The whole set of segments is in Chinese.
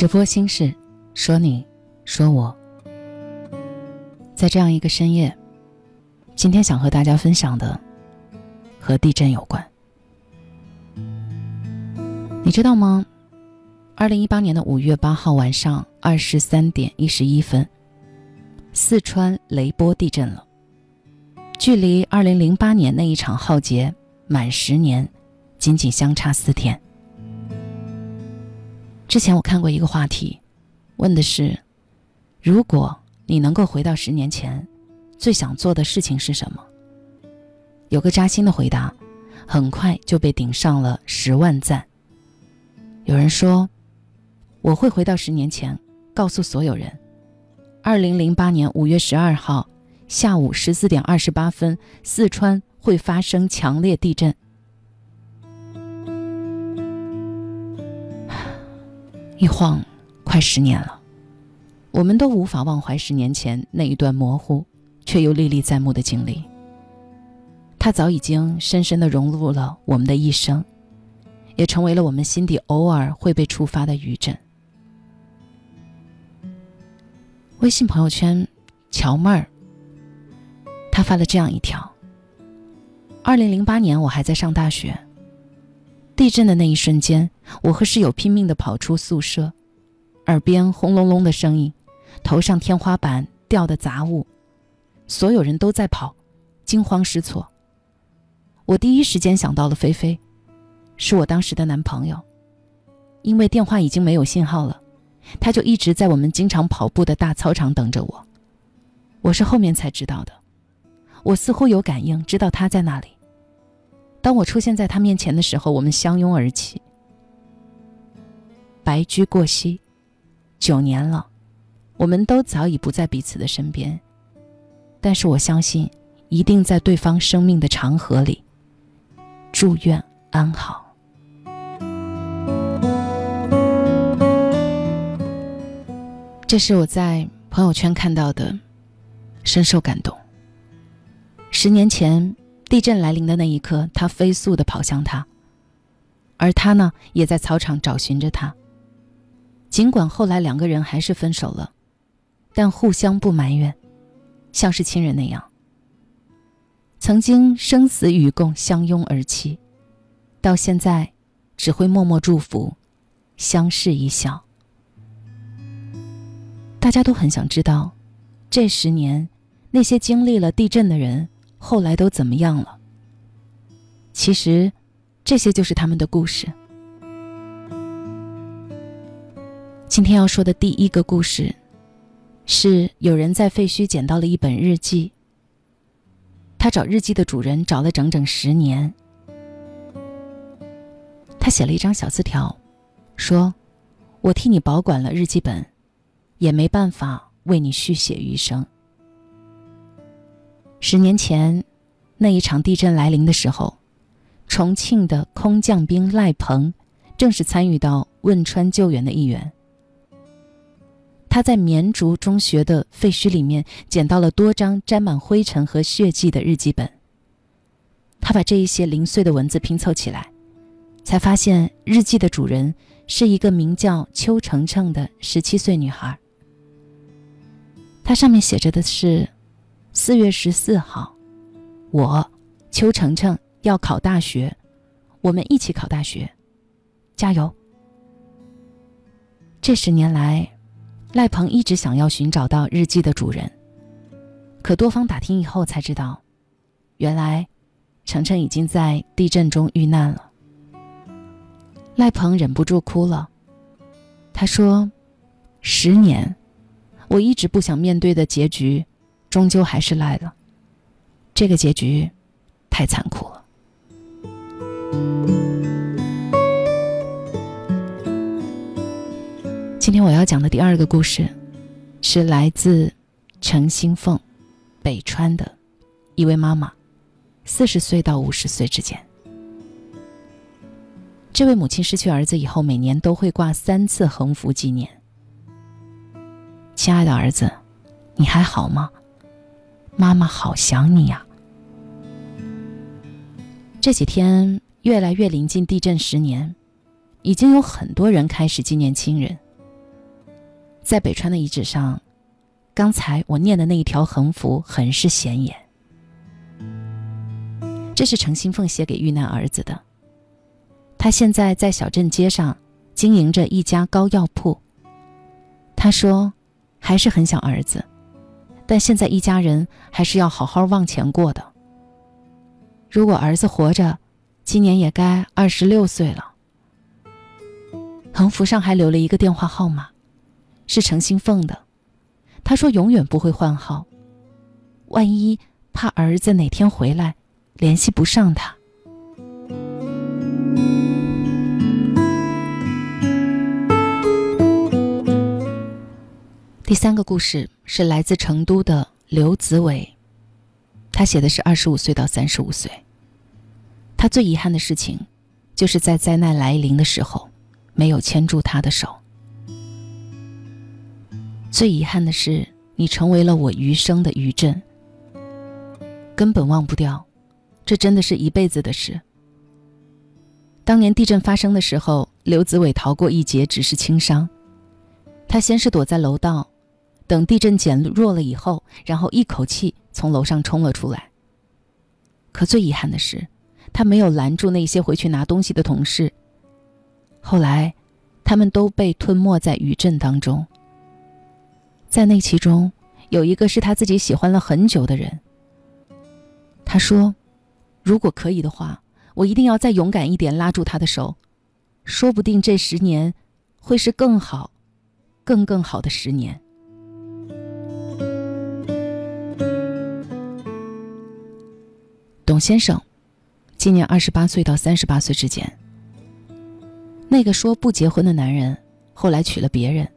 直播心事，说你，说我，在这样一个深夜，今天想和大家分享的和地震有关。你知道吗？二零一八年的五月八号晚上二十三点一十一分，四川雷波地震了。距离二零零八年那一场浩劫满十年，仅仅相差四天。之前我看过一个话题，问的是：如果你能够回到十年前，最想做的事情是什么？有个扎心的回答，很快就被顶上了十万赞。有人说：“我会回到十年前，告诉所有人，二零零八年五月十二号下午十四点二十八分，四川会发生强烈地震。”一晃，快十年了，我们都无法忘怀十年前那一段模糊却又历历在目的经历。它早已经深深的融入了我们的一生，也成为了我们心底偶尔会被触发的余震。微信朋友圈，乔妹儿，她发了这样一条：二零零八年，我还在上大学。地震的那一瞬间，我和室友拼命地跑出宿舍，耳边轰隆隆的声音，头上天花板掉的杂物，所有人都在跑，惊慌失措。我第一时间想到了菲菲，是我当时的男朋友，因为电话已经没有信号了，他就一直在我们经常跑步的大操场等着我。我是后面才知道的，我似乎有感应，知道他在那里。当我出现在他面前的时候，我们相拥而泣。白驹过隙，九年了，我们都早已不在彼此的身边，但是我相信，一定在对方生命的长河里。祝愿安好。这是我在朋友圈看到的，深受感动。十年前。地震来临的那一刻，他飞速的跑向他，而他呢，也在操场找寻着他。尽管后来两个人还是分手了，但互相不埋怨，像是亲人那样。曾经生死与共，相拥而泣，到现在，只会默默祝福，相视一笑。大家都很想知道，这十年，那些经历了地震的人。后来都怎么样了？其实，这些就是他们的故事。今天要说的第一个故事，是有人在废墟捡到了一本日记。他找日记的主人找了整整十年。他写了一张小字条，说：“我替你保管了日记本，也没办法为你续写余生。”十年前，那一场地震来临的时候，重庆的空降兵赖鹏正是参与到汶川救援的一员。他在绵竹中学的废墟里面捡到了多张沾满灰尘和血迹的日记本。他把这一些零碎的文字拼凑起来，才发现日记的主人是一个名叫邱程程的十七岁女孩。它上面写着的是。四月十四号，我邱程程要考大学，我们一起考大学。加油！这十年来，赖鹏一直想要寻找到日记的主人，可多方打听以后才知道，原来程程已经在地震中遇难了。赖鹏忍不住哭了，他说：“十年，我一直不想面对的结局，终究还是来了。这个结局，太残酷了。”今天我要讲的第二个故事，是来自程新凤，北川的一位妈妈，四十岁到五十岁之间。这位母亲失去儿子以后，每年都会挂三次横幅纪念。亲爱的儿子，你还好吗？妈妈好想你呀。这几天越来越临近地震十年，已经有很多人开始纪念亲人。在北川的遗址上，刚才我念的那一条横幅很是显眼。这是程新凤写给遇难儿子的。他现在在小镇街上经营着一家膏药铺。他说，还是很想儿子，但现在一家人还是要好好往前过的。如果儿子活着，今年也该二十六岁了。横幅上还留了一个电话号码。是程新凤的，他说永远不会换号，万一怕儿子哪天回来联系不上他。第三个故事是来自成都的刘子伟，他写的是二十五岁到三十五岁。他最遗憾的事情，就是在灾难来临的时候，没有牵住他的手。最遗憾的是，你成为了我余生的余震，根本忘不掉，这真的是一辈子的事。当年地震发生的时候，刘子伟逃过一劫，只是轻伤。他先是躲在楼道，等地震减弱了以后，然后一口气从楼上冲了出来。可最遗憾的是，他没有拦住那些回去拿东西的同事。后来，他们都被吞没在余震当中。在那其中，有一个是他自己喜欢了很久的人。他说：“如果可以的话，我一定要再勇敢一点，拉住他的手，说不定这十年会是更好、更更好的十年。”董先生，今年二十八岁到三十八岁之间。那个说不结婚的男人，后来娶了别人。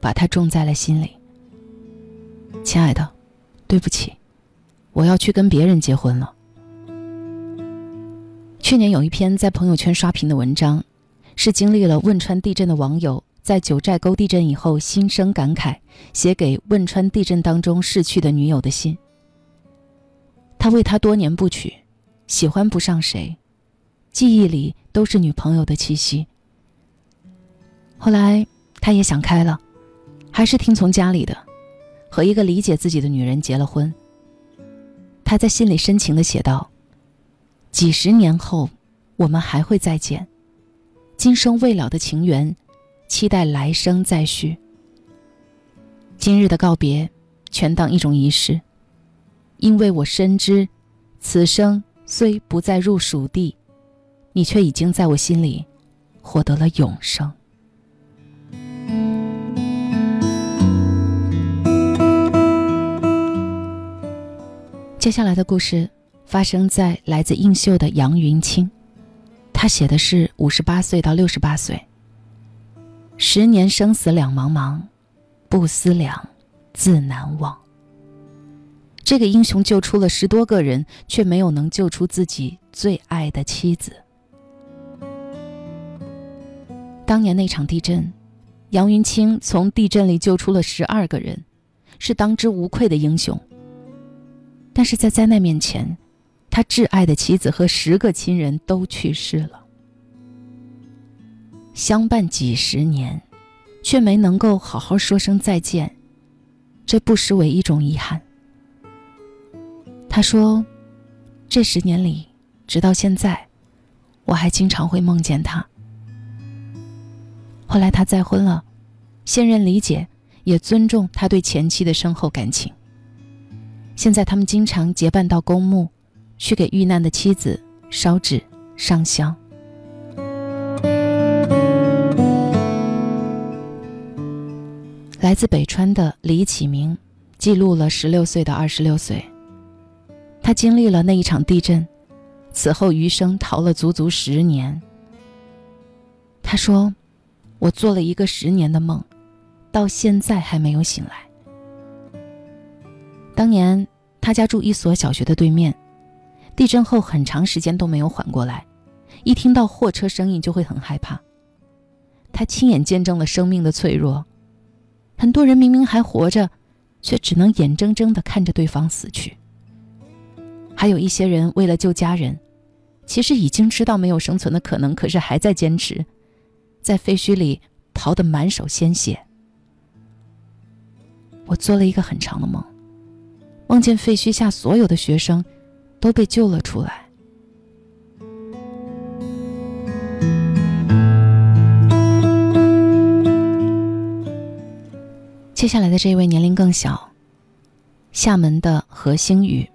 把他种在了心里。亲爱的，对不起，我要去跟别人结婚了。去年有一篇在朋友圈刷屏的文章，是经历了汶川地震的网友在九寨沟地震以后心生感慨，写给汶川地震当中逝去的女友的信。他为他多年不娶，喜欢不上谁，记忆里都是女朋友的气息。后来他也想开了。还是听从家里的，和一个理解自己的女人结了婚。他在信里深情的写道：“几十年后，我们还会再见，今生未了的情缘，期待来生再续。今日的告别，全当一种仪式，因为我深知，此生虽不再入蜀地，你却已经在我心里，获得了永生。”接下来的故事发生在来自映秀的杨云清，他写的是五十八岁到六十八岁。十年生死两茫茫，不思量，自难忘。这个英雄救出了十多个人，却没有能救出自己最爱的妻子。当年那场地震，杨云清从地震里救出了十二个人，是当之无愧的英雄。但是在灾难面前，他挚爱的妻子和十个亲人都去世了。相伴几十年，却没能够好好说声再见，这不失为一种遗憾。他说：“这十年里，直到现在，我还经常会梦见他。后来他再婚了，现任理解也尊重他对前妻的深厚感情。现在他们经常结伴到公墓，去给遇难的妻子烧纸上香。来自北川的李启明记录了十六岁到二十六岁。他经历了那一场地震，此后余生逃了足足十年。他说：“我做了一个十年的梦，到现在还没有醒来。”当年他家住一所小学的对面，地震后很长时间都没有缓过来，一听到货车声音就会很害怕。他亲眼见证了生命的脆弱。很多人明明还活着，却只能眼睁睁地看着对方死去。还有一些人为了救家人，其实已经知道没有生存的可能，可是还在坚持，在废墟里逃得满手鲜血。我做了一个很长的梦，梦见废墟下所有的学生都被救了出来。接下来的这一位年龄更小，厦门的何星宇，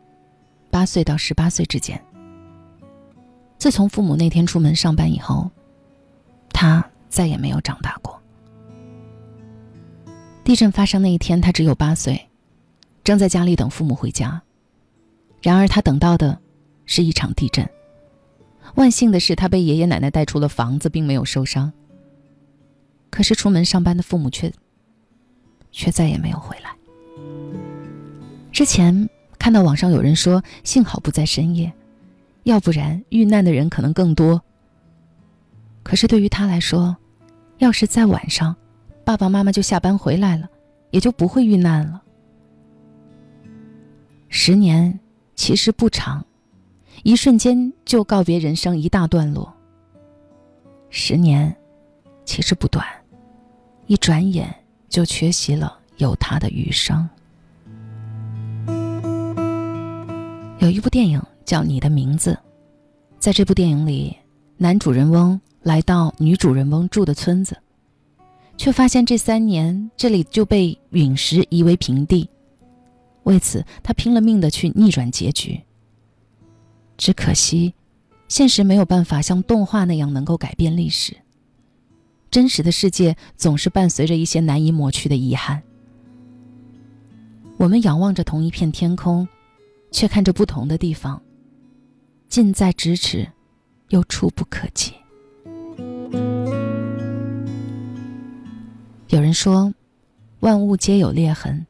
八岁到十八岁之间。自从父母那天出门上班以后，他再也没有长大过。地震发生那一天，他只有八岁，正在家里等父母回家。然而他等到的，是一场地震。万幸的是，他被爷爷奶奶带出了房子，并没有受伤。可是出门上班的父母却。却再也没有回来。之前看到网上有人说，幸好不在深夜，要不然遇难的人可能更多。可是对于他来说，要是在晚上，爸爸妈妈就下班回来了，也就不会遇难了。十年其实不长，一瞬间就告别人生一大段落。十年其实不短，一转眼。就缺席了有他的余生。有一部电影叫《你的名字》，在这部电影里，男主人翁来到女主人翁住的村子，却发现这三年这里就被陨石夷为平地。为此，他拼了命的去逆转结局。只可惜，现实没有办法像动画那样能够改变历史。真实的世界总是伴随着一些难以抹去的遗憾。我们仰望着同一片天空，却看着不同的地方，近在咫尺，又触不可及。有人说，万物皆有裂痕，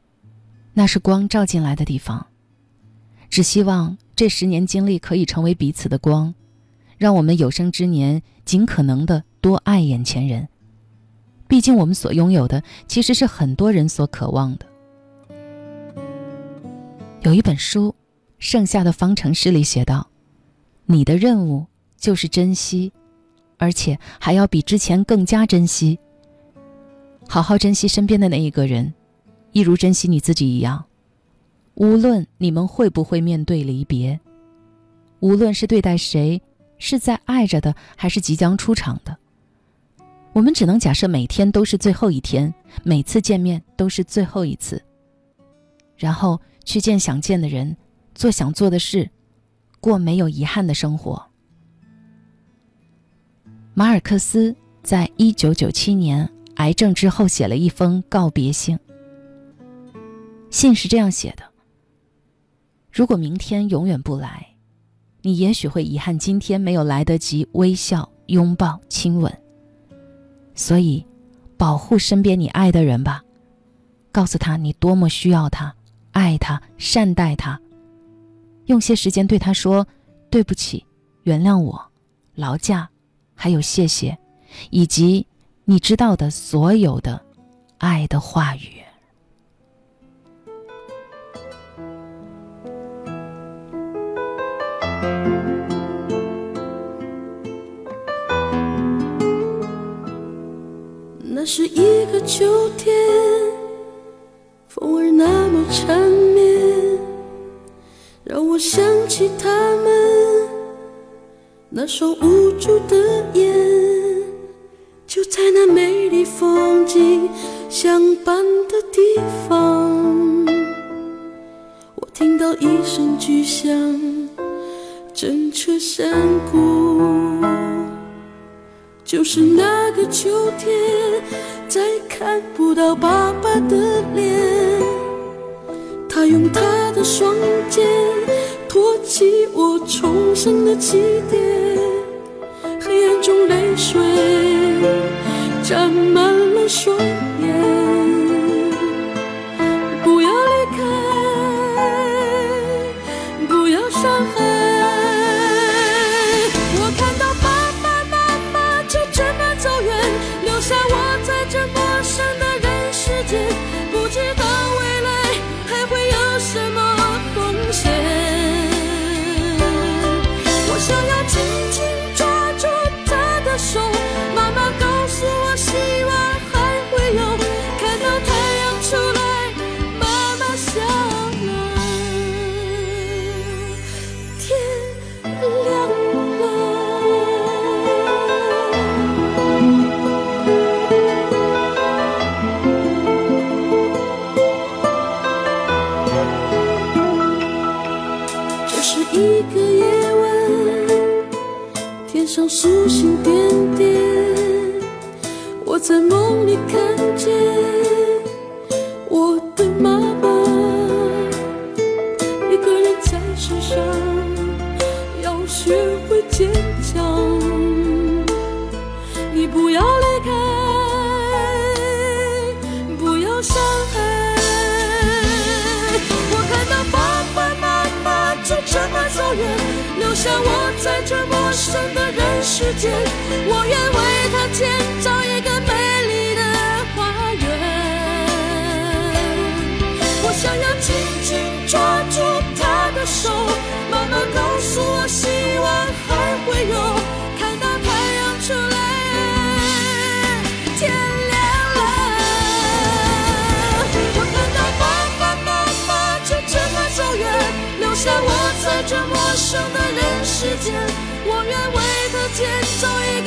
那是光照进来的地方。只希望这十年经历可以成为彼此的光，让我们有生之年尽可能的多爱眼前人。毕竟，我们所拥有的其实是很多人所渴望的。有一本书《剩下的方程式》里写道：“你的任务就是珍惜，而且还要比之前更加珍惜。好好珍惜身边的那一个人，一如珍惜你自己一样。无论你们会不会面对离别，无论是对待谁，是在爱着的，还是即将出场的。”我们只能假设每天都是最后一天，每次见面都是最后一次，然后去见想见的人，做想做的事，过没有遗憾的生活。马尔克斯在一九九七年癌症之后写了一封告别信，信是这样写的：如果明天永远不来，你也许会遗憾今天没有来得及微笑、拥抱、亲吻。所以，保护身边你爱的人吧，告诉他你多么需要他，爱他，善待他。用些时间对他说：“对不起，原谅我，劳驾，还有谢谢，以及你知道的所有的爱的话语。”那是一个秋天，风儿那么缠绵，让我想起他们那双无助的眼，就是那个秋天，再看不到爸爸的脸。他用他的双肩托起我重生的起点，黑暗中泪水沾满了双眼。星星点点，我在梦里看见下我在这陌生的人世间。我愿为他建造一个美丽的花园。我想要紧紧抓住他的手，妈妈告诉我，希望还会有，看到太阳出来，天亮了。我看到爸爸妈妈就这么走远，留下我在这陌生的我愿为他建造一